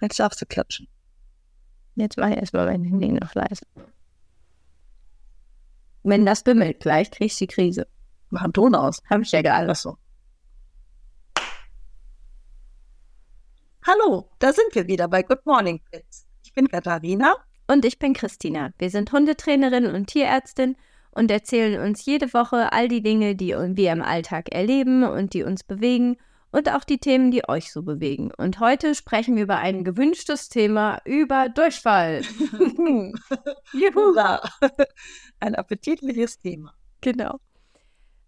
Jetzt darfst du klatschen. Jetzt mache ich erstmal mein Handy noch leise. Wenn das bimmelt, gleich kriegst du die Krise. Mach einen Ton aus. Hab ich ja gerade. Achso. Hallo, da sind wir wieder bei Good Morning Kids. Ich bin Katharina. Und ich bin Christina. Wir sind Hundetrainerin und Tierärztin und erzählen uns jede Woche all die Dinge, die wir im Alltag erleben und die uns bewegen und auch die Themen, die euch so bewegen. Und heute sprechen wir über ein gewünschtes Thema, über Durchfall. Juhu. Ein appetitliches Thema. Genau.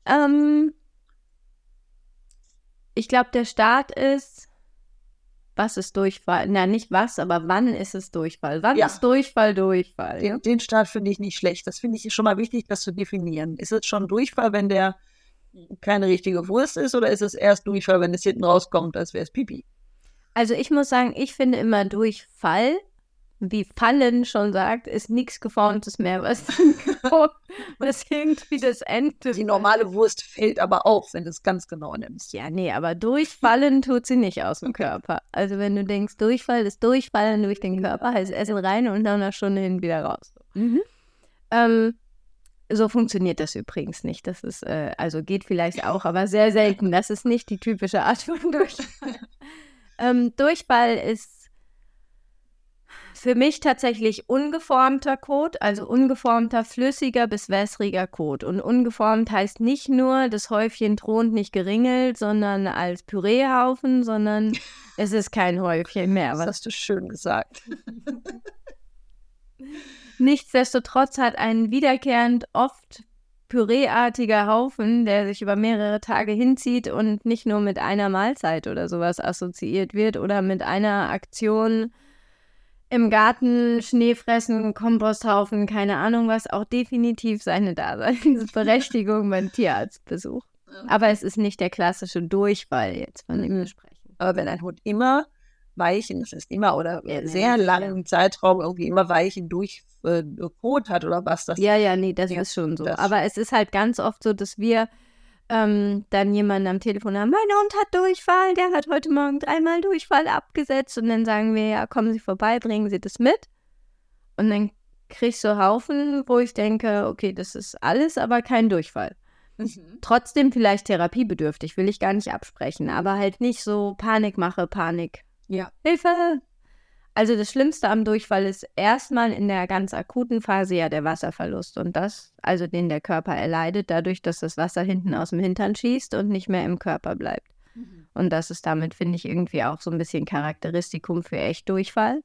Ähm, ich glaube, der Start ist, was ist Durchfall? Na, nicht was, aber wann ist es Durchfall? Wann Ja. ist Durchfall Durchfall? Den, den Start finde ich nicht schlecht. Das finde ich schon mal wichtig, das zu definieren. Ist es schon Durchfall, wenn der keine richtige Wurst ist, oder ist es erst Durchfall, wenn es hinten rauskommt, als wäre es Pipi? Also ich muss sagen, ich finde immer Durchfall, wie Fallen schon sagt, ist nichts Geformtes mehr, was, was irgendwie das Ende. Die normale Wurst fällt aber auf, wenn du es ganz genau nimmst. Ja, nee, aber durchfallen tut sie nicht aus dem Körper. Also wenn du denkst, Durchfall ist Durchfallen durch den Körper, heißt Essen rein und nach einer Stunde hin wieder raus. Ähm, so funktioniert das übrigens nicht. Das ist, äh, also geht vielleicht auch, aber sehr selten. Das ist nicht die typische Art von Durchfall. ähm, Durchfall ist für mich tatsächlich ungeformter Kot, also ungeformter, flüssiger bis wässriger Kot. Und ungeformt heißt nicht nur, das Häufchen thront nicht geringelt, sondern als Püreehaufen, sondern es ist kein Häufchen mehr. Das Was hast du schön gesagt. Nichtsdestotrotz hat ein wiederkehrend oft püreeartiger Haufen, der sich über mehrere Tage hinzieht und nicht nur mit einer Mahlzeit oder sowas assoziiert wird oder mit einer Aktion im Garten, Schnee fressen, Komposthaufen, keine Ahnung was, auch definitiv seine Daseinsberechtigung beim Tierarztbesuch. Aber es ist nicht der klassische Durchfall jetzt, von dem wir Mhm. sprechen. Aber wenn ein Hund immer weichen, das ist immer oder Ja, sehr nein, langen Zeitraum irgendwie immer weichen durch äh, Kot hat oder was das Ja, ja, nee, das Ja, ist schon so. Aber es ist halt ganz oft so, dass wir ähm, dann jemanden am Telefon haben, mein Hund hat Durchfall, der hat heute Morgen dreimal Durchfall abgesetzt und dann sagen wir, ja, kommen Sie vorbei, bringen Sie das mit. Und dann kriegst du Haufen, wo ich denke, okay, das ist alles, aber kein Durchfall. Mhm. Trotzdem vielleicht therapiebedürftig, will ich gar nicht absprechen, aber halt nicht so Panikmache, Panik. Ja. Hilfe! Also das Schlimmste am Durchfall ist erstmal in der ganz akuten Phase ja der Wasserverlust und das, also den der Körper erleidet, dadurch, dass das Wasser hinten aus dem Hintern schießt und nicht mehr im Körper bleibt. Und das ist damit, finde ich, irgendwie auch so ein bisschen Charakteristikum für echt Durchfall.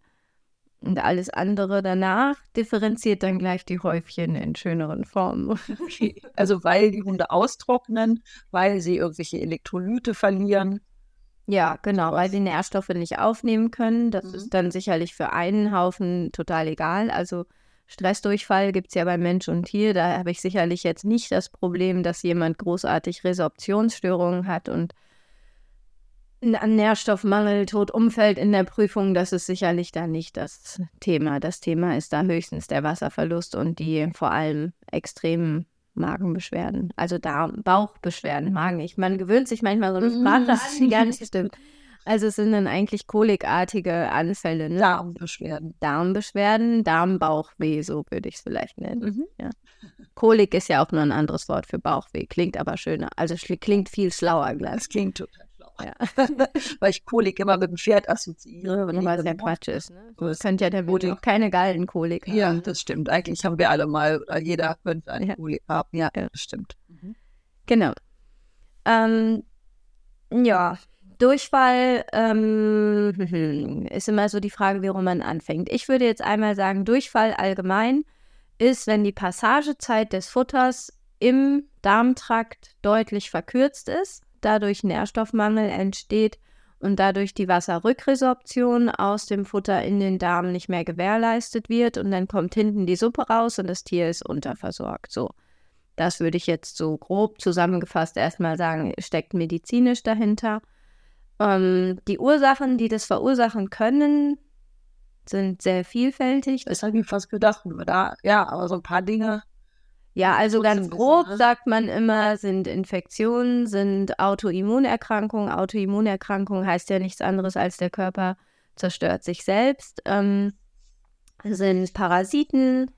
Und alles andere danach differenziert dann gleich die Häufchen in schöneren Formen. Also weil die Hunde austrocknen, weil sie irgendwelche Elektrolyte verlieren. Ja, genau, weil sie Nährstoffe nicht aufnehmen können. Das Mhm. ist dann sicherlich für einen Haufen total egal. Also Stressdurchfall gibt es ja bei Mensch und Tier. Da habe ich sicherlich jetzt nicht das Problem, dass jemand großartig Resorptionsstörungen hat und an Nährstoffmangel tot umfällt in der Prüfung. Das ist sicherlich da nicht das Thema. Das Thema ist da höchstens der Wasserverlust und die vor allem extremen Magenbeschwerden, also Darm, Bauchbeschwerden, Magen. Ich, man gewöhnt sich manchmal so eine Sprache an, die gar nicht stimmt. Also es sind dann eigentlich kolikartige Anfälle, ne? Darmbeschwerden. Darmbeschwerden, Darmbauchweh, so würde ich es vielleicht nennen. Mhm. Kolik ist ja auch nur ein anderes Wort für Bauchweh, klingt aber schöner. Also schli- klingt viel schlauer gleich. Das klingt total. Ja. weil ich Kolik immer mit dem Pferd assoziiere. wenn ich Was das ja Quatsch ist. Ne? Ist könnte ja der Kolik. auch keine Gallenkolik haben. Ja, das stimmt. Eigentlich haben wir alle mal, oder jeder könnte eine Ja. Kolik haben. Ja, Ja. das stimmt. Genau. Ähm, ja, Durchfall ähm, ist immer so die Frage, warum man anfängt. Ich würde jetzt einmal sagen, Durchfall allgemein ist, wenn die Passagezeit des Futters im Darmtrakt deutlich verkürzt ist, dadurch Nährstoffmangel entsteht und dadurch die Wasserrückresorption aus dem Futter in den Darm nicht mehr gewährleistet wird und dann kommt hinten die Suppe raus und das Tier ist unterversorgt. So. Das würde ich jetzt so grob zusammengefasst erstmal sagen, steckt medizinisch dahinter. Ähm, die Ursachen, die das verursachen können, sind sehr vielfältig. Das habe ich fast gedacht. Da, ja, aber so ein paar Dinge. Ja, also Gut ganz zu wissen, grob ne? sagt man immer, sind Infektionen, sind Autoimmunerkrankungen. Autoimmunerkrankung heißt ja nichts anderes, als der Körper zerstört sich selbst. Ähm, sind Parasiten,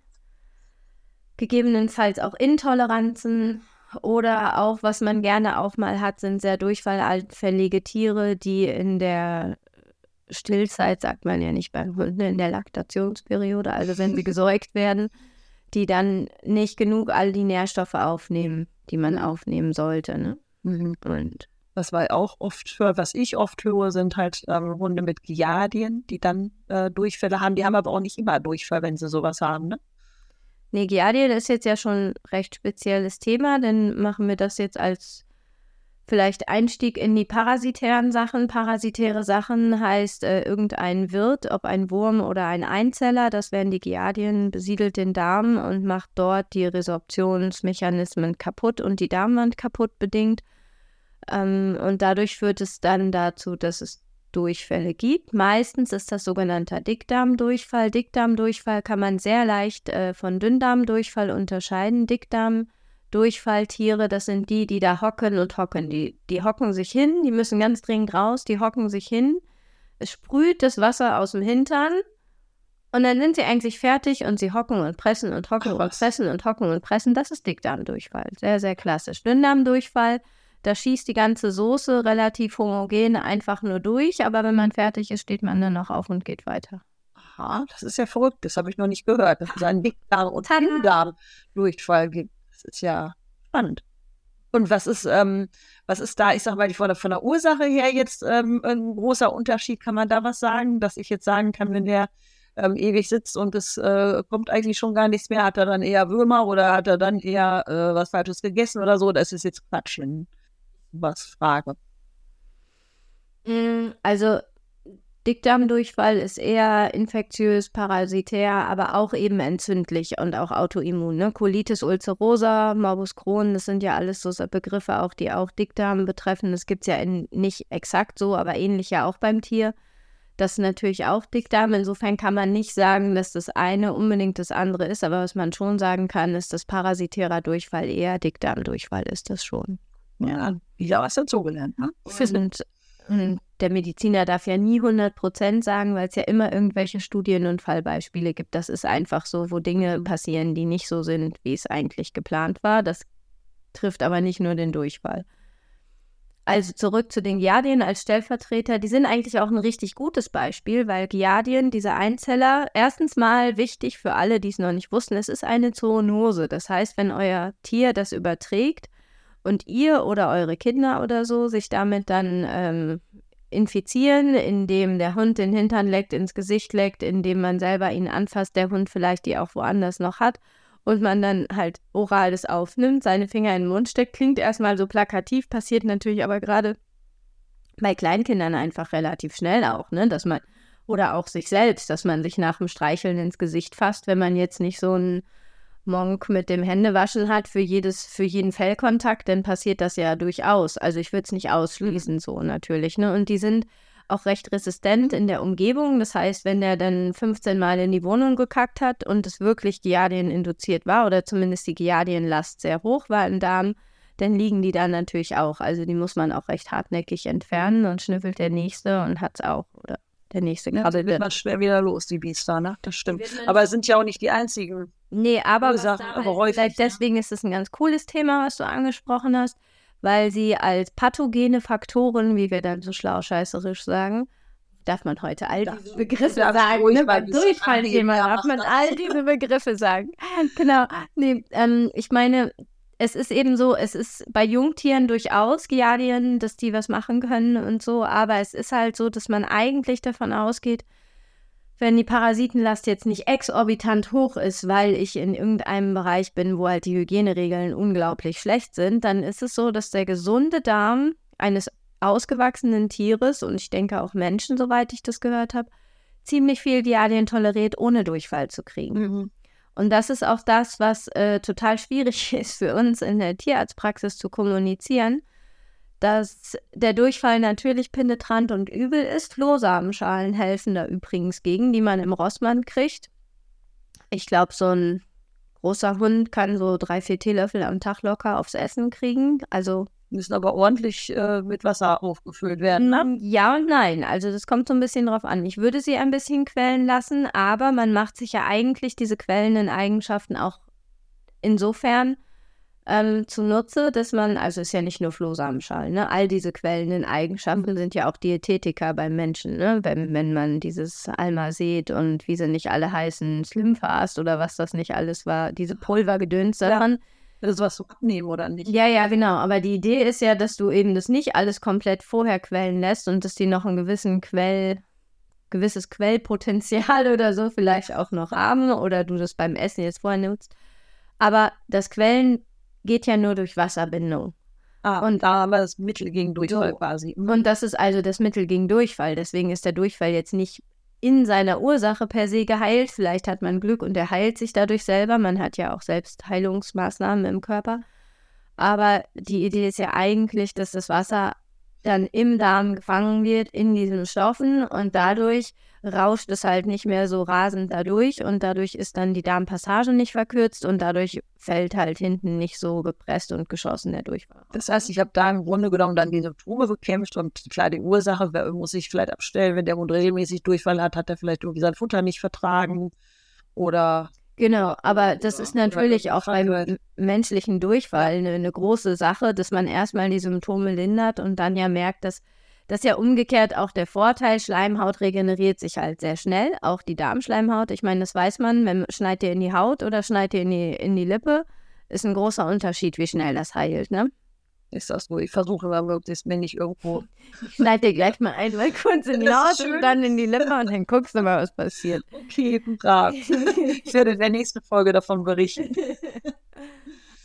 gegebenenfalls auch Intoleranzen oder auch, was man gerne auch mal hat, sind sehr durchfallanfällige Tiere, die in der Stillzeit, sagt man ja nicht beim Hund, ne, in der Laktationsperiode, also wenn sie gesäugt werden, die dann nicht genug all die Nährstoffe aufnehmen, die man aufnehmen sollte. Ne? Mhm. Und was war auch oft, was ich oft höre, sind halt ähm, Hunde mit Giardien, die dann äh, Durchfälle haben. Die haben aber auch nicht immer Durchfall, wenn sie sowas haben, ne? Nee, Giardien ist jetzt ja schon ein recht spezielles Thema, dann machen wir das jetzt als vielleicht Einstieg in die parasitären Sachen. Parasitäre Sachen heißt äh, irgendein Wirt, ob ein Wurm oder ein Einzeller, das wären die Giardien, besiedelt den Darm und macht dort die Resorptionsmechanismen kaputt und die Darmwand kaputt bedingt. Ähm, und dadurch führt es dann dazu, dass es Durchfälle gibt. Meistens ist das sogenannter Dickdarmdurchfall. Dickdarmdurchfall kann man sehr leicht äh, von Dünndarmdurchfall unterscheiden. Dickdarmdurchfalltiere, das sind die, die da hocken und hocken. Die, die hocken sich hin, die müssen ganz dringend raus, die hocken sich hin. Es sprüht das Wasser aus dem Hintern und dann sind sie eigentlich fertig und sie hocken und pressen und hocken Ach, und pressen und hocken und pressen. Das ist Dickdarmdurchfall. Sehr, sehr klassisch. Dünndarmdurchfall da schießt die ganze Soße relativ homogen einfach nur durch, aber wenn man fertig ist, steht man dann noch auf und geht weiter. Aha, das ist ja verrückt. Das habe ich noch nicht gehört, dass es einen Dickdarm- und Dünndarm-Durchfall gibt. Ist ja spannend. Und was ist, ähm, was ist da, ich sag mal, von der, von der Ursache her jetzt ähm, ein großer Unterschied? Kann man da was sagen, dass ich jetzt sagen kann, wenn der ähm, ewig sitzt und es äh, kommt eigentlich schon gar nichts mehr, hat er dann eher Würmer oder hat er dann eher äh, was Falsches gegessen oder so? Das ist jetzt Quatsch was frage. Mm, also Dickdarmdurchfall ist eher infektiös, parasitär, aber auch eben entzündlich und auch autoimmun. Ne? Colitis ulcerosa, Morbus Crohn, das sind ja alles so Begriffe, auch die auch Dickdarm betreffen. Das gibt es ja in, nicht exakt so, aber ähnlich ja auch beim Tier. Das ist natürlich auch Dickdarm. Insofern kann man nicht sagen, dass das eine unbedingt das andere ist, aber was man schon sagen kann, ist, dass parasitärer Durchfall eher Dickdarmdurchfall ist, das schon. Ja, wieder was dazugelernt. Ne? Und, und der Mediziner darf ja nie 100 Prozent sagen, weil es ja immer irgendwelche Studien und Fallbeispiele gibt. Das ist einfach so, wo Dinge passieren, die nicht so sind, wie es eigentlich geplant war. Das trifft aber nicht nur den Durchfall. Also zurück zu den Giardien als Stellvertreter. Die sind eigentlich auch ein richtig gutes Beispiel, weil Giardien, diese Einzeller, erstens mal wichtig für alle, die es noch nicht wussten, es ist eine Zoonose. Das heißt, wenn euer Tier das überträgt, und ihr oder eure Kinder oder so sich damit dann ähm, infizieren, indem der Hund den Hintern leckt, ins Gesicht leckt, indem man selber ihn anfasst, der Hund vielleicht die auch woanders noch hat und man dann halt oral das aufnimmt, seine Finger in den Mund steckt, klingt erstmal so plakativ, passiert natürlich aber gerade bei Kleinkindern einfach relativ schnell auch, ne, dass man oder auch sich selbst, dass man sich nach dem Streicheln ins Gesicht fasst, wenn man jetzt nicht so ein Monk mit dem Händewaschen hat für jedes, für jeden Fellkontakt, dann passiert das ja durchaus. Also ich würde es nicht ausschließen, so natürlich. Ne? Und die sind auch recht resistent in der Umgebung. Das heißt, wenn der dann 15 Mal in die Wohnung gekackt hat und es wirklich Giardien induziert war oder zumindest die Giardienlast sehr hoch war im Darm, dann liegen die da natürlich auch. Also die muss man auch recht hartnäckig entfernen und schnüffelt der nächste und hat es auch. Oder der nächste. Ja, wird man schwer wieder los, die Biester, ne? Das stimmt. Aber es sind ja auch nicht die einzigen. Nee, aber, vielleicht deswegen ist es ein ganz cooles Thema, was du angesprochen hast, weil sie als pathogene Faktoren, wie wir dann so schlau scheißerisch sagen, darf man heute all diese Begriffe sagen, ne? beim Durchfallthema darf man all diese Begriffe sagen. Genau. Nee, ähm, ich meine, es ist eben so, es ist bei Jungtieren durchaus Giardien, dass die was machen können und so, aber es ist halt so, dass man eigentlich davon ausgeht, wenn die Parasitenlast jetzt nicht exorbitant hoch ist, weil ich in irgendeinem Bereich bin, wo halt die Hygieneregeln unglaublich schlecht sind, dann ist es so, dass der gesunde Darm eines ausgewachsenen Tieres und ich denke auch Menschen, soweit ich das gehört habe, ziemlich viel Giardien toleriert, ohne Durchfall zu kriegen. Mhm. Und das ist auch das, was äh, total schwierig ist für uns in der Tierarztpraxis zu kommunizieren, dass der Durchfall natürlich penetrant und übel ist. Flohsamenschalen helfen da übrigens gegen, die man im Rossmann kriegt. Ich glaube, so ein großer Hund kann so drei, vier Teelöffel am Tag locker aufs Essen kriegen. Also müssen aber ordentlich äh, mit Wasser aufgefüllt werden, ne? Mm, Ja und nein. Also das kommt so ein bisschen drauf an. Ich würde sie ein bisschen quellen lassen, aber man macht sich ja eigentlich diese quellenden Eigenschaften auch insofern ähm, zunutze, dass man, also ist ja nicht nur Flohsamenschalen, ne? All diese quellenden Eigenschaften sind ja auch Diätetika beim Menschen, ne? Wenn, wenn man dieses Almazet und wie sie nicht alle heißen, Slimfast oder was das nicht alles war, diese Pulvergedöns Ja. daran. Das ist was zu abnehmen oder nicht? Ja, ja, genau. Aber die Idee ist ja, dass du eben das nicht alles komplett vorher quellen lässt und dass die noch einen gewissen Quell, gewisses Quellpotenzial oder so vielleicht auch noch haben oder du das beim Essen jetzt vorher nutzt. Aber das Quellen geht ja nur durch Wasserbindung. Ah, Und- da haben wir das Mittel gegen Durchfall So. quasi. Und das ist also das Mittel gegen Durchfall. Deswegen ist der Durchfall jetzt nicht in seiner Ursache per se geheilt. Vielleicht hat man Glück und er heilt sich dadurch selber. Man hat ja auch selbst Heilungsmaßnahmen im Körper. Aber die Idee ist ja eigentlich, dass das Wasser dann im Darm gefangen wird in diesen Stoffen und dadurch rauscht es halt nicht mehr so rasend dadurch und dadurch ist dann die Darmpassage nicht verkürzt und dadurch fällt halt hinten nicht so gepresst und geschossen der Durchfall. Das heißt, ich habe da im Grunde genommen dann die Symptome bekämpft und klar, die Ursache wer- muss ich vielleicht abstellen. Wenn der Hund regelmäßig Durchfall hat, hat er vielleicht irgendwie sein Futter nicht vertragen oder Genau, aber das ist natürlich auch beim menschlichen Durchfall eine, eine große Sache, dass man erstmal die Symptome lindert und dann ja merkt, dass das ist ja umgekehrt auch der Vorteil, Schleimhaut regeneriert sich halt sehr schnell, auch die Darmschleimhaut. Ich meine, das weiß man, wenn schneit ihr in die Haut oder schneit ihr in die, in die Lippe, ist ein großer Unterschied, wie schnell das heilt, ne? ist das so? Ich versuche immer möglichst, wenn ich irgendwo. Schneid dir gleich mal einmal kurz in die Haut und dann in die Lippe und dann guckst du mal, was passiert. Okay, brav. Ich werde in der nächsten Folge davon berichten.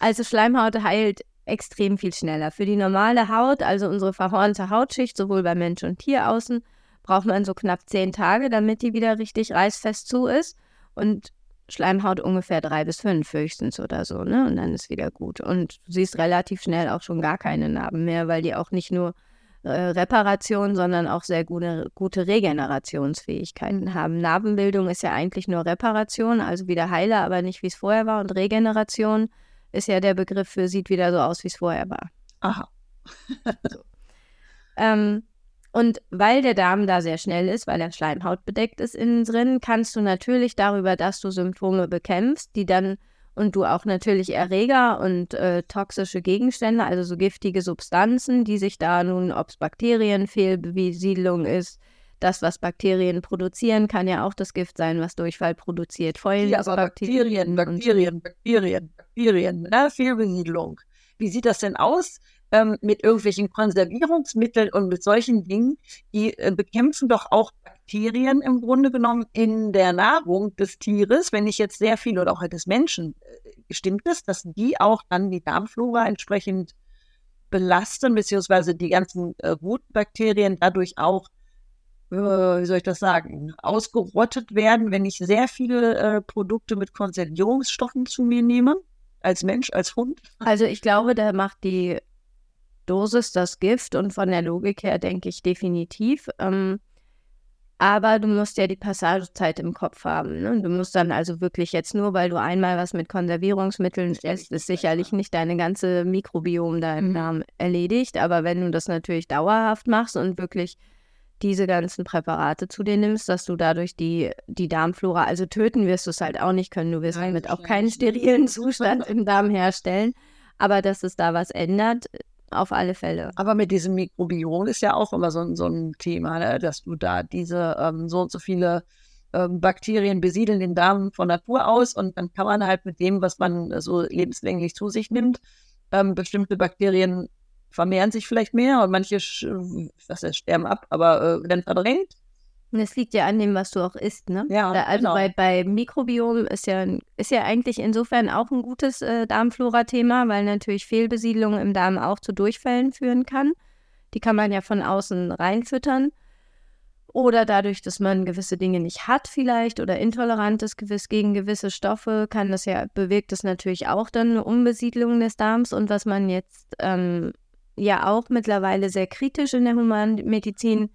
Also Schleimhaut heilt extrem viel schneller. Für die normale Haut, also unsere verhornte Hautschicht, sowohl bei Mensch und Tier außen, braucht man so knapp zehn Tage, damit die wieder richtig reißfest zu ist. Und Schleimhaut ungefähr drei bis fünf höchstens oder so, ne? Und dann ist wieder gut. Und du siehst relativ schnell auch schon gar keine Narben mehr, weil die auch nicht nur äh, Reparation, sondern auch sehr gute, gute Regenerationsfähigkeiten haben. Narbenbildung ist ja eigentlich nur Reparation, also wieder heile, aber nicht wie es vorher war. Und Regeneration ist ja der Begriff für sieht wieder so aus, wie es vorher war. Aha. Ähm, und weil der Darm da sehr schnell ist, weil er schleimhautbedeckt ist innen drin, kannst du natürlich darüber, dass du Symptome bekämpfst, die dann und du auch natürlich Erreger und äh, toxische Gegenstände, also so giftige Substanzen, die sich da nun, ob es Bakterienfehlbesiedlung ist, das, was Bakterien produzieren, kann ja auch das Gift sein, was Durchfall produziert. Fäulen Ja, aber Bakterien, Bakterien, Bakterien, Bakterien, ne? Fehlbesiedlung. Wie sieht das denn aus ähm, mit irgendwelchen Konservierungsmitteln und mit solchen Dingen? Die äh, bekämpfen doch auch Bakterien im Grunde genommen in der Nahrung des Tieres. Wenn ich jetzt sehr viel oder auch halt des Menschen, äh, stimmt es, dass die auch dann die Darmflora entsprechend belasten, beziehungsweise die ganzen äh, guten Bakterien dadurch auch wie soll ich das sagen, ausgerottet werden, wenn ich sehr viele äh, Produkte mit Konservierungsstoffen zu mir nehme, als Mensch, als Hund. Also ich glaube, da macht die Dosis das Gift und von der Logik her denke ich definitiv. Ähm, aber du musst ja die Passagezeit im Kopf haben. Ne? Du musst dann also wirklich jetzt nur, weil du einmal was mit Konservierungsmitteln isst, ist sicherlich nicht deine ganze Mikrobiom da im Mhm. Darm erledigt. Aber wenn du das natürlich dauerhaft machst und wirklich diese ganzen Präparate zu dir nimmst, dass du dadurch die, die Darmflora, also töten wirst du es halt auch nicht können. Du wirst Nein, damit auch keinen nicht. sterilen Zustand im Darm herstellen. Aber dass es da was ändert, auf alle Fälle. Aber mit diesem Mikrobiom ist ja auch immer so, ein- so ein Thema, ne? dass du da diese ähm, so und so viele ähm, Bakterien besiedeln den Darm von Natur aus und dann kann man halt mit dem, was man so lebenslänglich zu sich nimmt, ähm, bestimmte Bakterien vermehren sich vielleicht mehr und manche was heißt, sterben ab, aber äh, werden verdrängt. Und es liegt ja an dem, was du auch isst, ne? Ja, Da, also genau. bei, bei Mikrobiom ist ja, ist ja eigentlich insofern auch ein gutes äh, Darmflora-Thema, weil natürlich Fehlbesiedlung im Darm auch zu Durchfällen führen kann. Die kann man ja von außen reinfüttern. Oder dadurch, dass man gewisse Dinge nicht hat vielleicht oder intolerant ist gewiss gegen gewisse Stoffe, kann das ja, bewirkt das natürlich auch dann eine Umbesiedlung des Darms. Und was man jetzt ähm, ja auch mittlerweile sehr kritisch in der Humanmedizin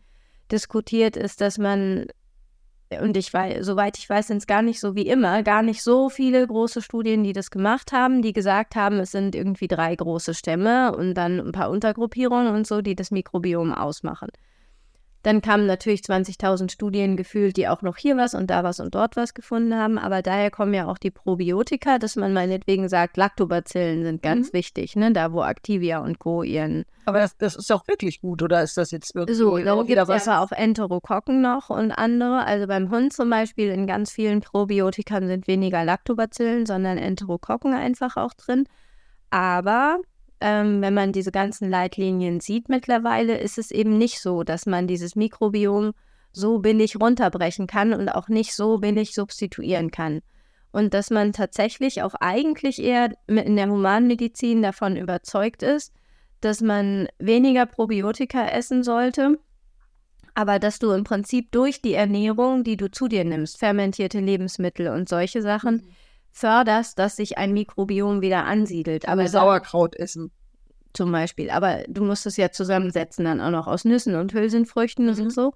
diskutiert, ist, dass man und ich weiß, soweit ich weiß, sind es gar nicht so wie immer, gar nicht so viele große Studien, die das gemacht haben, die gesagt haben, es sind irgendwie drei große Stämme und dann ein paar Untergruppierungen und so, die das Mikrobiom ausmachen. Dann kamen natürlich 20.000 Studien gefühlt, die auch noch hier was und da was und dort was gefunden haben. Aber daher kommen ja auch die Probiotika, dass man meinetwegen sagt, Lactobacillen sind ganz mhm. wichtig, ne? da wo Activia und Co. ihren. Aber das, das ist auch wirklich gut, oder ist das jetzt wirklich so? Da gibt es aber auch Enterokokken noch und andere. Also beim Hund zum Beispiel in ganz vielen Probiotikern sind weniger Lactobacillen, sondern Enterokokken einfach auch drin. Aber ähm, wenn man diese ganzen Leitlinien sieht mittlerweile, ist es eben nicht so, dass man dieses Mikrobiom so billig runterbrechen kann und auch nicht so billig substituieren kann. Und dass man tatsächlich auch eigentlich eher in der Humanmedizin davon überzeugt ist, dass man weniger Probiotika essen sollte, aber dass du im Prinzip durch die Ernährung, die du zu dir nimmst, fermentierte Lebensmittel und solche Sachen, mhm förderst, dass sich ein Mikrobiom wieder ansiedelt. Aber Sauerkraut essen. Zum Beispiel. Aber du musst es ja zusammensetzen, dann auch noch aus Nüssen und Hülsenfrüchten mhm. und so.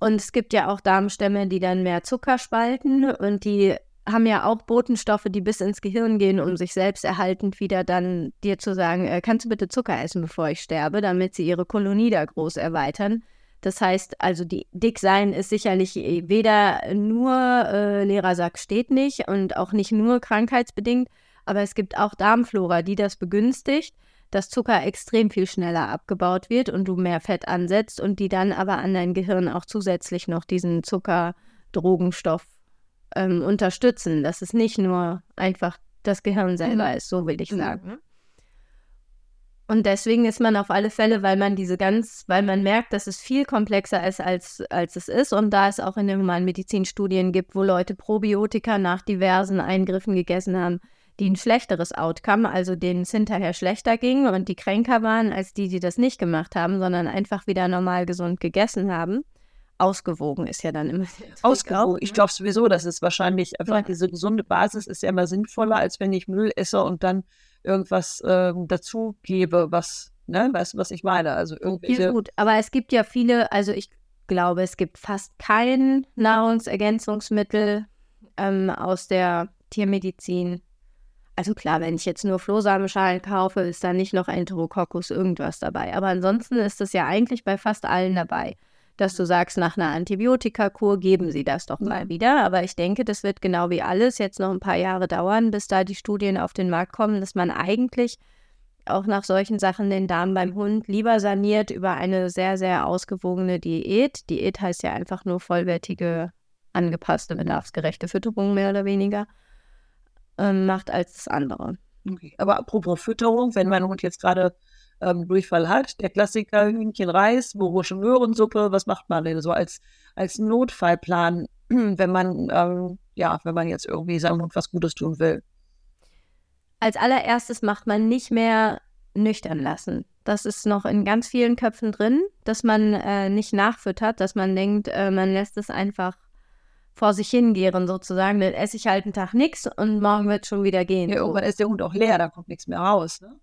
Und es gibt ja auch Darmstämme, die dann mehr Zucker spalten und die haben ja auch Botenstoffe, die bis ins Gehirn gehen, um sich selbst erhaltend wieder dann dir zu sagen, äh, kannst du bitte Zucker essen, bevor ich sterbe, damit sie ihre Kolonie da groß erweitern. Das heißt, also die Dicksein ist sicherlich äh, weder nur äh, Lehrersack steht nicht und auch nicht nur krankheitsbedingt, aber es gibt auch Darmflora, die das begünstigt, dass Zucker extrem viel schneller abgebaut wird und du mehr Fett ansetzt und die dann aber an dein Gehirn auch zusätzlich noch diesen Zuckerdrogenstoff ähm, unterstützen, dass es nicht nur einfach das Gehirn selber mhm. ist, so will ich mhm. sagen. Mhm. Und deswegen ist man auf alle Fälle, weil man diese ganz, weil man merkt, dass es viel komplexer ist, als, als es ist. Und da es auch in den humanen Medizinstudien gibt, wo Leute Probiotika nach diversen Eingriffen gegessen haben, die ein schlechteres Outcome, also denen es hinterher schlechter ging und die kränker waren, als die, die das nicht gemacht haben, sondern einfach wieder normal gesund gegessen haben. Ausgewogen ist ja dann immer. Ausgewogen. Ich glaube sowieso, dass es wahrscheinlich einfach diese gesunde Basis ist ja immer sinnvoller, als wenn ich Müll esse und dann irgendwas äh, dazu gebe, was, ne, weißt du, was ich meine? Also irgendwelche. Ja, gut, aber es gibt ja viele, also ich glaube, es gibt fast kein Nahrungsergänzungsmittel ähm, aus der Tiermedizin. Also klar, wenn ich jetzt nur Flohsamenschalen kaufe, ist da nicht noch Enterococcus irgendwas dabei. Aber ansonsten ist das ja eigentlich bei fast allen dabei dass du sagst, nach einer Antibiotikakur geben sie das doch mal wieder. Aber ich denke, das wird genau wie alles jetzt noch ein paar Jahre dauern, bis da die Studien auf den Markt kommen, dass man eigentlich auch nach solchen Sachen den Darm beim Hund lieber saniert über eine sehr, sehr ausgewogene Diät. Diät heißt ja einfach nur vollwertige, angepasste, bedarfsgerechte Fütterung mehr oder weniger, ähm, macht als das andere. Okay. Aber apropos Fütterung, wenn mein Hund jetzt gerade ähm, Durchfall hat. Der Klassiker Hühnchen Reis, Borische Möhrensuppe, was macht man denn so als, als Notfallplan, wenn man, ähm, ja, wenn man jetzt irgendwie seinem Hund was Gutes tun will? Als allererstes macht man nicht mehr nüchtern lassen. Das ist noch in ganz vielen Köpfen drin, dass man äh, nicht nachfüttert, dass man denkt, äh, man lässt es einfach vor sich hingehen sozusagen. Dann esse ich halt einen Tag nichts und morgen wird schon wieder gehen. Ja, irgendwann ist der Hund auch leer, da kommt nichts mehr raus. Ne?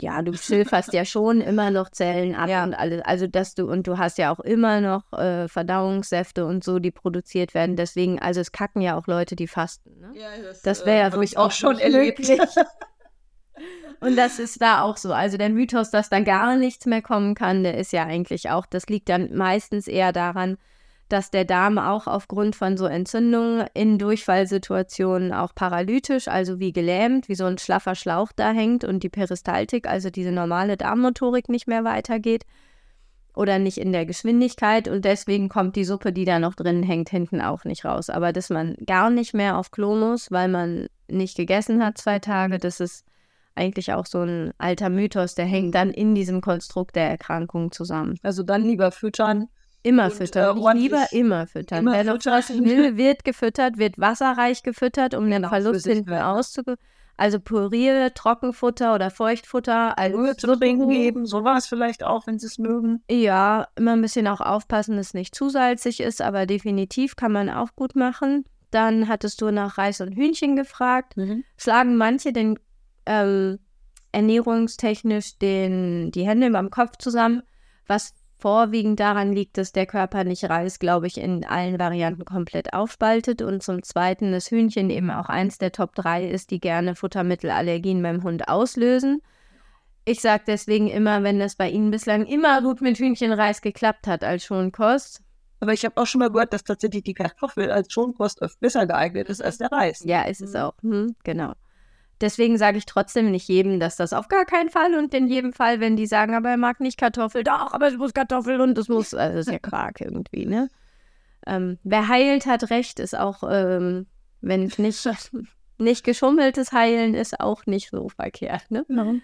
Ja, du schilferst ja schon immer noch Zellen ab ja. und alles. Also, dass du, und du hast ja auch immer noch äh, Verdauungssäfte und so, die produziert werden. Deswegen, also es kacken ja auch Leute, die fasten. Ne? Ja, das, das wäre ja äh, ich auch schon erlebt. und das ist da auch so. Also der Mythos, dass da gar nichts mehr kommen kann, der ist ja eigentlich auch, das liegt dann meistens eher daran, dass der Darm auch aufgrund von so Entzündungen in Durchfallsituationen auch paralytisch, also wie gelähmt, wie so ein schlaffer Schlauch da hängt und die Peristaltik, also diese normale Darmmotorik nicht mehr weitergeht oder nicht in der Geschwindigkeit und deswegen kommt die Suppe, die da noch drin hängt, hinten auch nicht raus. Aber dass man gar nicht mehr auf Klo muss, weil man nicht gegessen hat zwei Tage, das ist eigentlich auch so ein alter Mythos, der hängt dann in diesem Konstrukt der Erkrankung zusammen. Also dann lieber füttern Immer und, füttern. Äh, ich lieber immer füttern. Immer Wer noch fressen will, wird gefüttert, wird wasserreich gefüttert, um genau, den Verlust hinten auszugeben. Also puriere, Trockenfutter oder Feuchtfutter. Als zu trinken geben, sowas vielleicht auch, wenn sie es mögen. Ja, immer ein bisschen auch aufpassen, dass es nicht zu salzig ist, aber definitiv kann man auch gut machen. Dann hattest du nach Reis und Hühnchen gefragt. Mhm. Schlagen manche den ähm, ernährungstechnisch den, die Hände beim Kopf zusammen, was vorwiegend daran liegt, dass der Körper nicht Reis, glaube ich, in allen Varianten komplett aufspaltet und zum Zweiten das Hühnchen eben auch eins der Top 3 ist, die gerne Futtermittelallergien beim Hund auslösen. Ich sage deswegen immer, wenn das bei Ihnen bislang immer gut mit Hühnchenreis geklappt hat als Schonkost. Aber ich habe auch schon mal gehört, dass tatsächlich die Kartoffel als Schonkost oft besser geeignet ist als der Reis. Ja, ist es auch. Hm, genau. Deswegen sage ich trotzdem nicht jedem, dass das auf gar keinen Fall und in jedem Fall, wenn die sagen, aber er mag nicht Kartoffel, doch, aber es muss Kartoffel und es muss, also das ist ja Quark irgendwie, ne? Ähm, wer heilt, hat recht, ist auch, ähm, wenn es nicht, nicht geschummeltes Heilen ist, auch nicht so verkehrt, ne? Genau.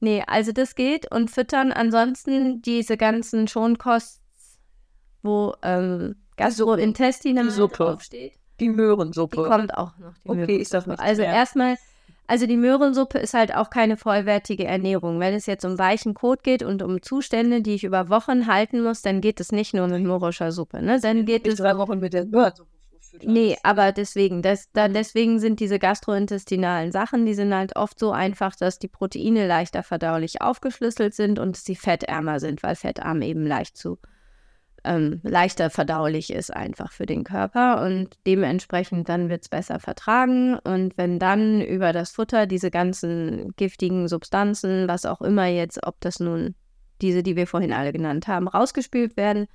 Nee, also das geht und füttern ansonsten diese ganzen Schonkosts, wo ähm, Gastrointestinal Die Suppe. draufsteht. Die Die Möhrensuppe. kommt auch noch. Die Okay, ist das nicht Also erstmal, also die Möhrensuppe ist halt auch keine vollwertige Ernährung. Wenn es jetzt um weichen Kot geht und um Zustände, die ich über Wochen halten muss, dann geht es nicht nur mit morischer Suppe. Ne? Dann geht es drei Wochen mit der Möhrensuppe. Nee, aber deswegen, das, da, deswegen sind diese gastrointestinalen Sachen, die sind halt oft so einfach, dass die Proteine leichter verdaulich aufgeschlüsselt sind und sie fettärmer sind, weil fettarm eben leicht zu ähm, leichter verdaulich ist einfach für den Körper und dementsprechend dann wird es besser vertragen und wenn dann über das Futter diese ganzen giftigen Substanzen, was auch immer jetzt, ob das nun diese, die wir vorhin alle genannt haben, rausgespült werden,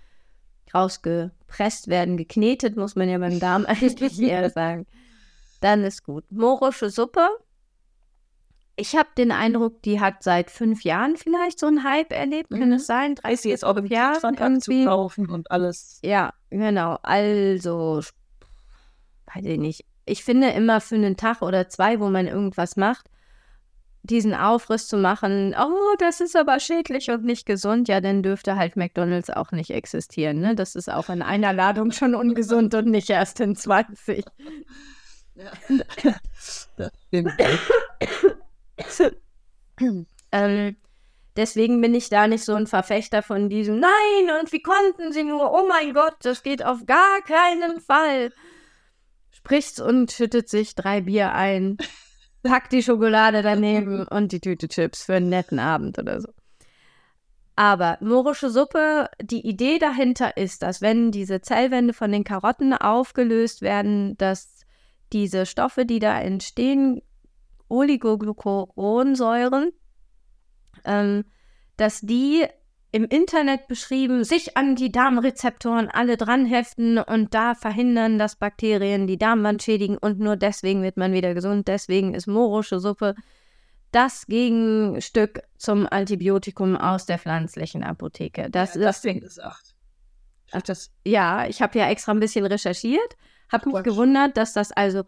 rausgepresst werden, geknetet, muss man ja beim Darm eigentlich eher sagen. Dann ist gut. Morische Suppe. Ich habe den Eindruck, die hat seit fünf Jahren vielleicht so einen Hype erlebt. Kann Mhm. es sein? Drei, Ist sie jetzt auch im Jahren irgendwie. abzukaufen und alles. Ja, genau. Also, weiß ich nicht. Ich finde immer für einen Tag oder zwei, wo man irgendwas macht, diesen Aufriss zu machen, oh, das ist aber schädlich und nicht gesund, ja, dann dürfte halt McDonalds auch nicht existieren. Ne? Das ist auch in einer Ladung schon ungesund und nicht erst in 20. Das stimmt. Ähm, deswegen bin ich da nicht so ein Verfechter von diesem, nein, und wie konnten sie nur, oh mein Gott, das geht auf gar keinen Fall. Spricht's und schüttet sich drei Bier ein, packt die Schokolade daneben und die Tüte Chips für einen netten Abend oder so. Aber morische Suppe, die Idee dahinter ist, dass wenn diese Zellwände von den Karotten aufgelöst werden, dass diese Stoffe, die da entstehen, Oligoglucuronsäuren, ähm, dass die im Internet beschrieben sich an die Darmrezeptoren alle dran heften und da verhindern, dass Bakterien die Darmwand schädigen und nur deswegen wird man wieder gesund. Deswegen ist morische Suppe das Gegenstück zum Antibiotikum aus der pflanzlichen Apotheke. Das ja, ist das Ding gesagt. Ach, das, ja, ich habe ja extra ein bisschen recherchiert, habe mich gewundert, dass das also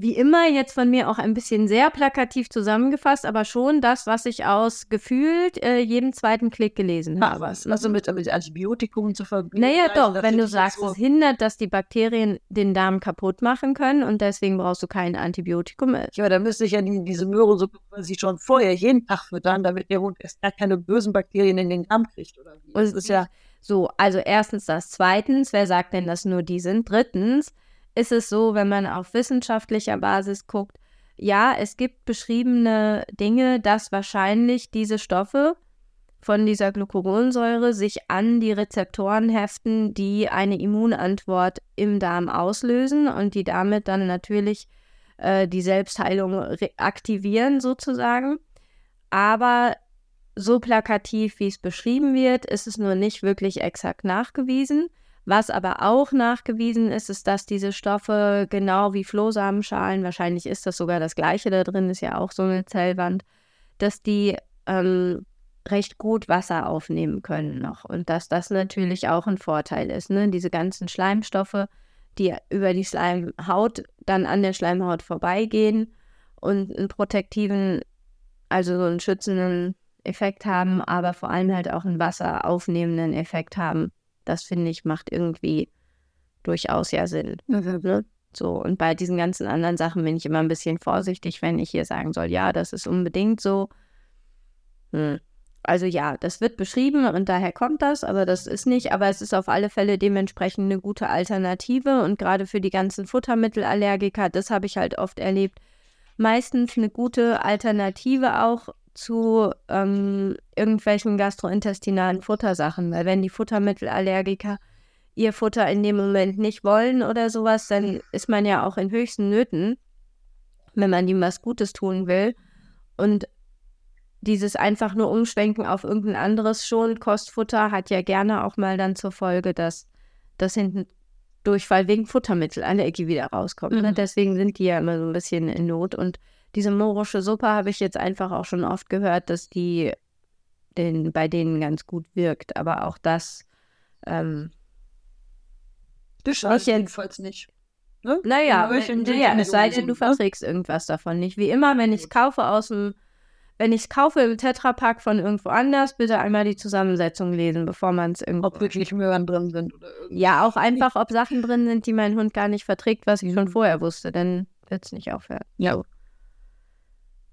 wie immer jetzt von mir auch ein bisschen sehr plakativ zusammengefasst, aber schon das, was ich aus gefühlt äh, jedem zweiten Klick gelesen habe. was? Also mit, mit Antibiotikum zu verbinden. Naja, doch, das wenn du sagst, so- es hindert, dass die Bakterien den Darm kaputt machen können und deswegen brauchst du kein Antibiotikum. Ja, da müsste ich ja die, diese Möhrensuppe quasi schon vorher jeden Tag füttern, damit der Hund erst gar keine bösen Bakterien in den Darm kriegt, oder wie? Das ist ja, So, also erstens das. Zweitens, wer sagt denn, dass nur die sind? Drittens ist es so, wenn man auf wissenschaftlicher Basis guckt, ja, es gibt beschriebene Dinge, dass wahrscheinlich diese Stoffe von dieser Glucuronsäure sich an die Rezeptoren heften, die eine Immunantwort im Darm auslösen und die damit dann natürlich äh, die Selbstheilung re- aktivieren sozusagen. Aber so plakativ, wie es beschrieben wird, ist es nur nicht wirklich exakt nachgewiesen. Was aber auch nachgewiesen ist, ist, dass diese Stoffe genau wie Flohsamenschalen, wahrscheinlich ist das sogar das gleiche da drin, ist ja auch so eine Zellwand, dass die ähm, recht gut Wasser aufnehmen können noch und dass das natürlich auch ein Vorteil ist. Ne? Diese ganzen Schleimstoffe, die über die Schleimhaut dann an der Schleimhaut vorbeigehen und einen protektiven, also so einen schützenden Effekt haben, aber vor allem halt auch einen wasseraufnehmenden Effekt haben. Das finde ich macht irgendwie durchaus ja Sinn. Ne? So, und bei diesen ganzen anderen Sachen bin ich immer ein bisschen vorsichtig, wenn ich hier sagen soll, ja, das ist unbedingt so. Hm. Also ja, das wird beschrieben und daher kommt das, aber das ist nicht, aber es ist auf alle Fälle dementsprechend eine gute Alternative und gerade für die ganzen Futtermittelallergiker, das habe ich halt oft erlebt, meistens eine gute Alternative auch zu ähm, irgendwelchen gastrointestinalen Futtersachen, weil wenn die Futtermittelallergiker ihr Futter in dem Moment nicht wollen oder sowas, dann ist man ja auch in höchsten Nöten, wenn man ihm was Gutes tun will. Und dieses einfach nur umschwenken auf irgendein anderes schon Kostfutter hat ja gerne auch mal dann zur Folge, dass das hinten Durchfall wegen Futtermittelallergie wieder rauskommt. Ne? Mhm. Ne? Deswegen sind die ja immer so ein bisschen in Not. Und diese morische Suppe habe ich jetzt einfach auch schon oft gehört, dass die den, bei denen ganz gut wirkt. Aber auch das ähm, das schadet jedenfalls nicht. Ne? Naja, naja es sei denn, du verträgst irgendwas davon nicht. Wie immer, wenn ich es kaufe aus dem, wenn ich es kaufe im Tetrapack von irgendwo anders, bitte einmal die Zusammensetzung lesen, bevor man es irgendwo. Ob wirklich Möhren drin sind oder Ja, auch einfach, ob Sachen drin sind, die mein Hund gar nicht verträgt, was ich schon mhm. vorher wusste, dann wird es nicht aufhören. Ja.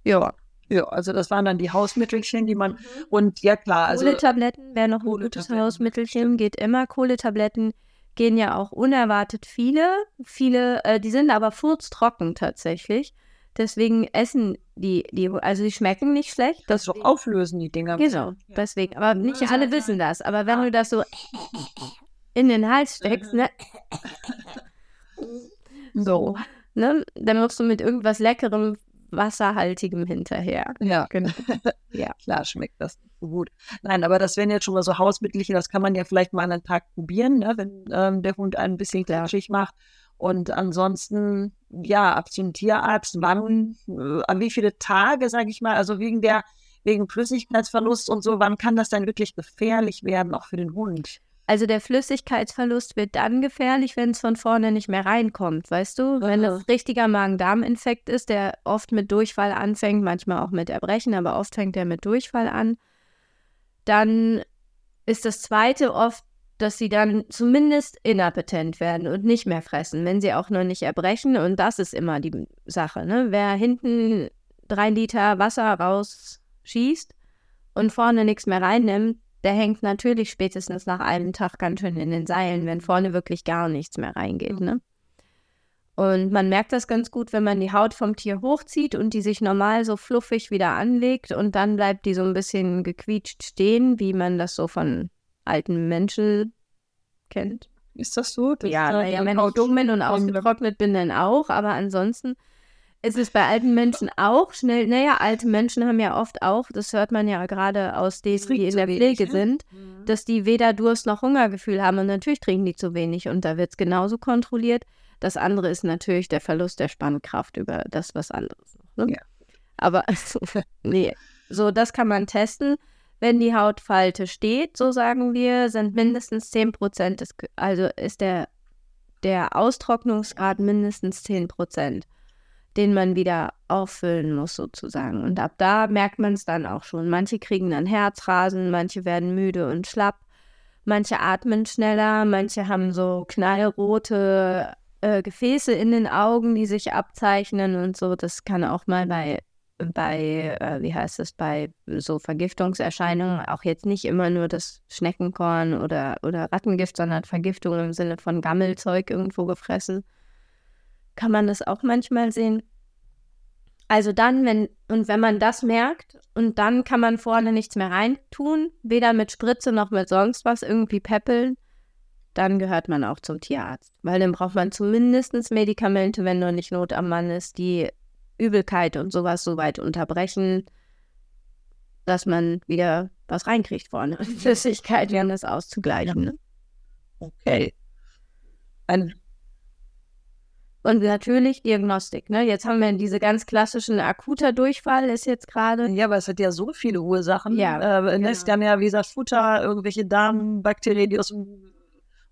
Ja. Ja, also das waren dann die Hausmittelchen, die man mhm. und ja klar, also Kohletabletten wäre noch ein gutes Hausmittelchen, geht immer Kohletabletten gehen ja auch unerwartet viele. Viele, äh, die sind aber furztrocken tatsächlich. Deswegen essen die, die, also die schmecken nicht schlecht. Das doch auflösen, die Dinger. Genau, deswegen. Aber nicht alle wissen das. Aber wenn du das so in den Hals steckst, ne? So, ne? Dann musst du mit irgendwas Leckerem wasserhaltigem hinterher. Ja, genau. ja. Klar schmeckt das so gut. Nein, aber das wären jetzt schon mal so Hausmittelchen, das kann man ja vielleicht mal einen Tag probieren, ne, wenn ähm, der Hund ein bisschen klatschig macht. Und ansonsten, ja, ab zum Tierarzt, wann, äh, an wie viele Tage, sage ich mal, also wegen der, wegen Flüssigkeitsverlust und so, wann kann das dann wirklich gefährlich werden, auch für den Hund? Also der Flüssigkeitsverlust wird dann gefährlich, wenn es von vorne nicht mehr reinkommt, weißt du? Wenn es richtiger Magen-Darm-Infekt ist, der oft mit Durchfall anfängt, manchmal auch mit Erbrechen, aber oft fängt er mit Durchfall an, dann ist das zweite oft, dass sie dann zumindest inappetent werden und nicht mehr fressen, wenn sie auch noch nicht erbrechen. Und das ist immer die Sache. Ne? Wer hinten drei Liter Wasser rausschießt und vorne nichts mehr reinnimmt, der hängt natürlich spätestens nach einem Tag ganz schön in den Seilen, wenn vorne wirklich gar nichts mehr reingeht. Ne? Und man merkt das ganz gut, wenn man die Haut vom Tier hochzieht und die sich normal so fluffig wieder anlegt und dann bleibt die so ein bisschen gequietscht stehen, wie man das so von alten Menschen kennt. Ist das so? Das ja, naja, wenn ich dumm bin und ausgetrocknet bin, dann auch, aber ansonsten es ist bei alten Menschen auch schnell, naja, alte Menschen haben ja oft auch, das hört man ja gerade aus denen, die in der wenig, Pflege ne? sind, mhm. dass die weder Durst noch Hungergefühl haben und natürlich trinken die zu wenig und da wird es genauso kontrolliert. Das andere ist natürlich der Verlust der Spannkraft über das, was anderes. Ne? Ja. Aber nee, so das kann man testen. Wenn die Hautfalte steht, so sagen wir, sind mindestens 10 Prozent, also ist der, der Austrocknungsgrad mindestens 10 Prozent den man wieder auffüllen muss sozusagen. Und ab da merkt man es dann auch schon. Manche kriegen dann Herzrasen, manche werden müde und schlapp, manche atmen schneller, manche haben so knallrote äh, Gefäße in den Augen, die sich abzeichnen und so. Das kann auch mal bei bei, äh, wie heißt es, bei so Vergiftungserscheinungen auch jetzt nicht immer nur das Schneckenkorn oder, oder Rattengift, sondern Vergiftung im Sinne von Gammelzeug irgendwo gefressen kann man das auch manchmal sehen. Also dann, wenn, und wenn man das merkt, und dann kann man vorne nichts mehr reintun, weder mit Spritze noch mit sonst was irgendwie peppeln, dann gehört man auch zum Tierarzt. Weil dann braucht man zumindest Medikamente, wenn nur nicht Not am Mann ist, die Übelkeit und sowas so weit unterbrechen, dass man wieder was reinkriegt vorne. Flüssigkeit, um das auszugleichen. Ne? Okay. Ein und natürlich Diagnostik. Ne? Jetzt haben wir diese ganz klassischen akuter Durchfall ist jetzt gerade. Ja, aber es hat ja so viele Ursachen. Ja. Äh, genau. dann ja, wie gesagt, Futter, irgendwelche Darmbakterien, die aus dem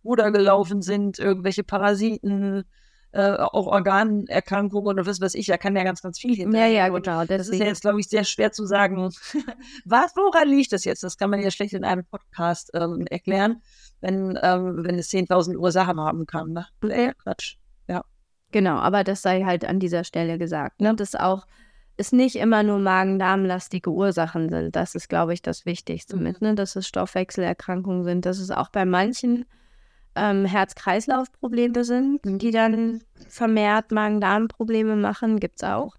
Ruder gelaufen sind, irgendwelche Parasiten, äh, auch Organerkrankungen oder was weiß ich, da kann ja ganz, ganz viel hinterher. Ja, ja, genau. Das ist ja jetzt, glaube ich, sehr schwer zu sagen, was, woran liegt das jetzt? Das kann man ja schlecht in einem Podcast ähm, erklären, wenn, ähm, wenn es 10.000 Ursachen haben kann. Ne? Äh, Quatsch. Genau, aber das sei halt an dieser Stelle gesagt, ne? dass auch es nicht immer nur Magen-Darm-lastige Ursachen sind. Das ist, glaube ich, das Wichtigste mhm. mit, ne? dass es Stoffwechselerkrankungen sind, dass es auch bei manchen ähm, Herz-Kreislauf-Probleme sind, die dann vermehrt Magen-Darm-Probleme machen, gibt es auch.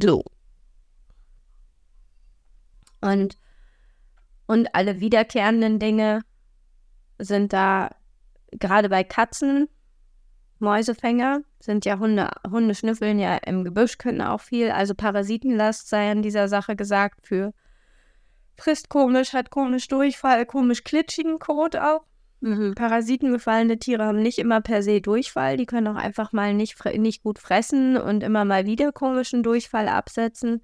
So. Und, und alle wiederkehrenden Dinge sind da, gerade bei Katzen, Mäusefänger sind ja Hunde, Hunde schnüffeln ja im Gebüsch, können auch viel. Also Parasitenlast sei an dieser Sache gesagt für frisst komisch, hat komisch Durchfall, komisch klitschigen Kot auch. Mhm. Parasitenbefallene Tiere haben nicht immer per se Durchfall, die können auch einfach mal nicht, nicht gut fressen und immer mal wieder komischen Durchfall absetzen.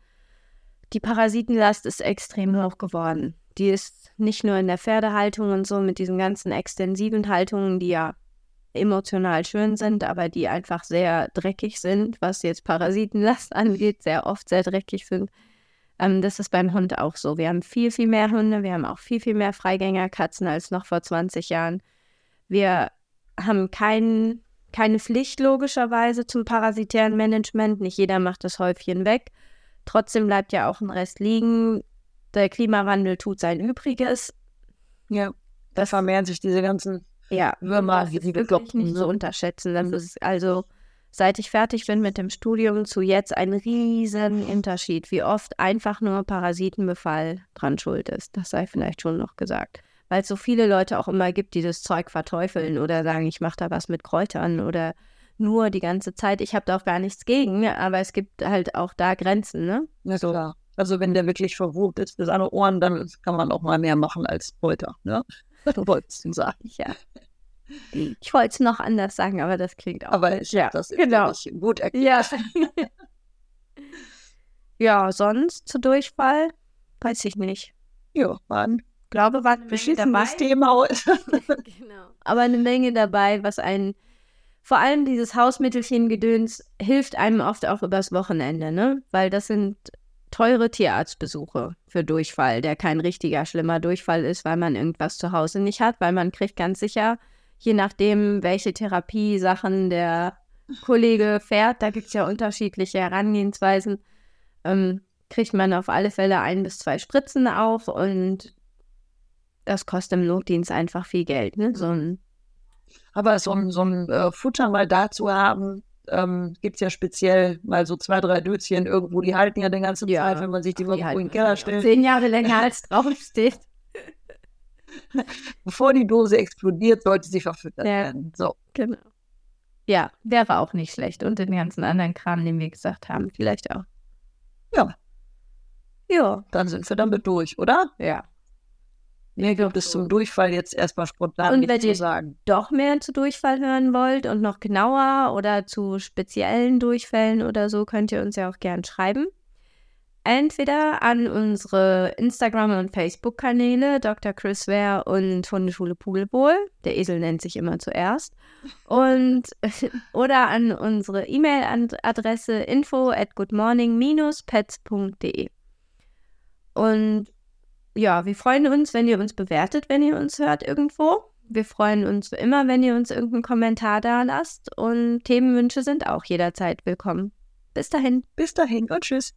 Die Parasitenlast ist extrem hoch geworden. Die ist nicht nur in der Pferdehaltung und so mit diesen ganzen extensiven Haltungen, die ja emotional schön sind, aber die einfach sehr dreckig sind, was jetzt Parasitenlast angeht, sehr oft sehr dreckig sind. Ähm, das ist beim Hund auch so. Wir haben viel, viel mehr Hunde, wir haben auch viel, viel mehr Freigängerkatzen als noch vor 20 Jahren. Wir haben kein, keine Pflicht logischerweise zum parasitären Management. Nicht jeder macht das Häufchen weg. Trotzdem bleibt ja auch ein Rest liegen. Der Klimawandel tut sein Übriges. Ja, da vermehren sich diese ganzen ja, Würmer, die wirklich nicht so unterschätzen. Das ist also seit ich fertig bin mit dem Studium zu jetzt ein riesen Unterschied, wie oft einfach nur Parasitenbefall dran schuld ist. Das sei vielleicht schon noch gesagt. Weil es so viele Leute auch immer gibt, die das Zeug verteufeln oder sagen, ich mache da was mit Kräutern oder nur die ganze Zeit. Ich habe da auch gar nichts gegen, aber es gibt halt auch da Grenzen, ne? Ja, so. klar. Also wenn der wirklich verwucht ist, bis an Ohren, dann kann man auch mal mehr machen als Kräuter, ne? Du wolltest du sagen. Ja. Ich wollte es noch anders sagen, aber das klingt auch. Aber ich ja, das genau. gut erklärt. Ja. ja, sonst zu Durchfall weiß ich nicht. Ja, waren. glaube, war eine Menge dabei. Thema. genau. Aber eine Menge dabei, was einen vor allem dieses Hausmittelchen-Gedöns hilft einem oft auch übers Wochenende, ne? Weil das sind teure Tierarztbesuche für Durchfall, der kein richtiger schlimmer Durchfall ist, weil man irgendwas zu Hause nicht hat, weil man kriegt ganz sicher je nachdem, welche Therapiesachen der Kollege fährt, da gibt es ja unterschiedliche Herangehensweisen, ähm, kriegt man auf alle Fälle ein bis zwei Spritzen auf und das kostet im Notdienst einfach viel Geld. Ne? So ein Aber so ein, so ein äh, Futter mal dazu haben, ähm, gibt es ja speziell mal so zwei, drei Dötzchen irgendwo, die halten ja den ganzen ja, Zeit, wenn man sich die irgendwo in den Keller stellt. Zehn Jahre länger als draufsteht. Bevor die Dose explodiert, sollte sie verfüttert ja, werden. So. Genau. Ja, wäre auch nicht schlecht. Und den ganzen anderen Kram, den wir gesagt haben, vielleicht auch. Ja. Ja. Dann sind wir damit durch, oder? Ja. Mir gibt es zum Durchfall jetzt erstmal spontan Und wenn ihr sagen. doch mehr zu Durchfall hören wollt und noch genauer oder zu speziellen Durchfällen oder so, könnt ihr uns ja auch gern schreiben entweder an unsere Instagram- und Facebook-Kanäle Dr. Chris Ware und Hundeschule Pudelbohl. Der Esel nennt sich immer zuerst. Und oder an unsere E-Mail-Adresse info at goodmorning-pets.de. Und ja, wir freuen uns, wenn ihr uns bewertet, wenn ihr uns hört irgendwo. Wir freuen uns immer, wenn ihr uns irgendeinen Kommentar da lasst. Und Themenwünsche sind auch jederzeit willkommen. Bis dahin. Bis dahin und tschüss.